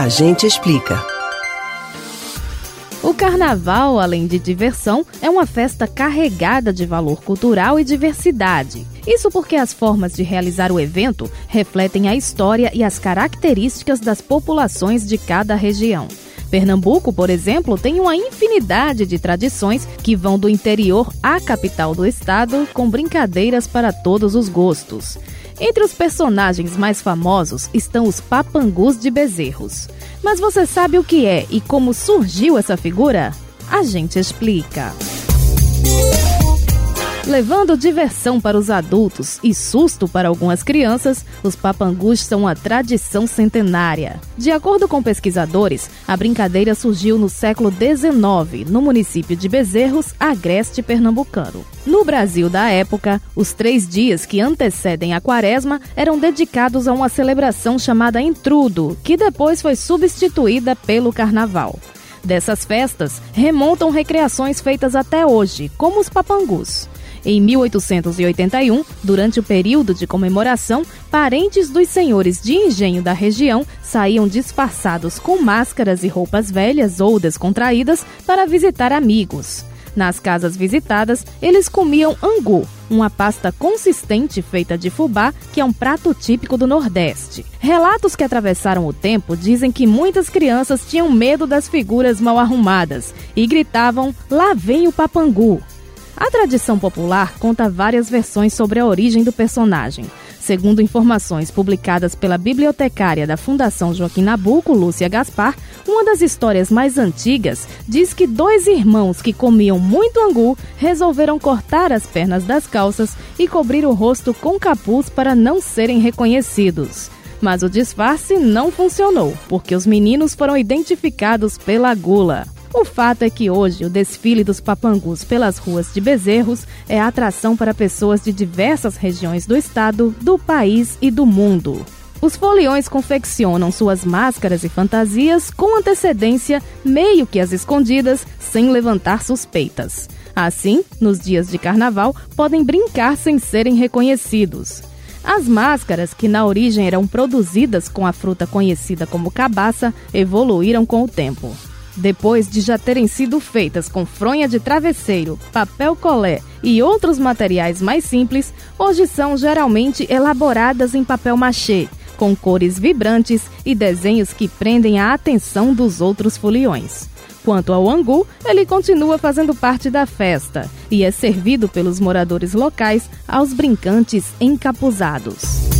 A gente explica. O carnaval, além de diversão, é uma festa carregada de valor cultural e diversidade. Isso porque as formas de realizar o evento refletem a história e as características das populações de cada região. Pernambuco, por exemplo, tem uma infinidade de tradições que vão do interior à capital do estado, com brincadeiras para todos os gostos. Entre os personagens mais famosos estão os papangus de bezerros. Mas você sabe o que é e como surgiu essa figura? A gente explica. Levando diversão para os adultos e susto para algumas crianças, os papangus são uma tradição centenária. De acordo com pesquisadores, a brincadeira surgiu no século XIX, no município de Bezerros, agreste pernambucano. No Brasil da época, os três dias que antecedem a quaresma eram dedicados a uma celebração chamada Intrudo, que depois foi substituída pelo carnaval. Dessas festas remontam recreações feitas até hoje, como os papangus. Em 1881, durante o período de comemoração, parentes dos senhores de engenho da região saíam disfarçados com máscaras e roupas velhas ou descontraídas para visitar amigos. Nas casas visitadas, eles comiam angu, uma pasta consistente feita de fubá, que é um prato típico do Nordeste. Relatos que atravessaram o tempo dizem que muitas crianças tinham medo das figuras mal arrumadas e gritavam: Lá vem o papangu! A tradição popular conta várias versões sobre a origem do personagem. Segundo informações publicadas pela bibliotecária da Fundação Joaquim Nabuco, Lúcia Gaspar, uma das histórias mais antigas diz que dois irmãos que comiam muito angu resolveram cortar as pernas das calças e cobrir o rosto com capuz para não serem reconhecidos. Mas o disfarce não funcionou, porque os meninos foram identificados pela gula. O fato é que hoje o desfile dos papangus pelas ruas de Bezerros é atração para pessoas de diversas regiões do estado, do país e do mundo. Os foliões confeccionam suas máscaras e fantasias com antecedência, meio que às escondidas, sem levantar suspeitas. Assim, nos dias de carnaval, podem brincar sem serem reconhecidos. As máscaras, que na origem eram produzidas com a fruta conhecida como cabaça, evoluíram com o tempo. Depois de já terem sido feitas com fronha de travesseiro, papel colé e outros materiais mais simples, hoje são geralmente elaboradas em papel machê, com cores vibrantes e desenhos que prendem a atenção dos outros foliões. Quanto ao angu, ele continua fazendo parte da festa e é servido pelos moradores locais aos brincantes encapuzados.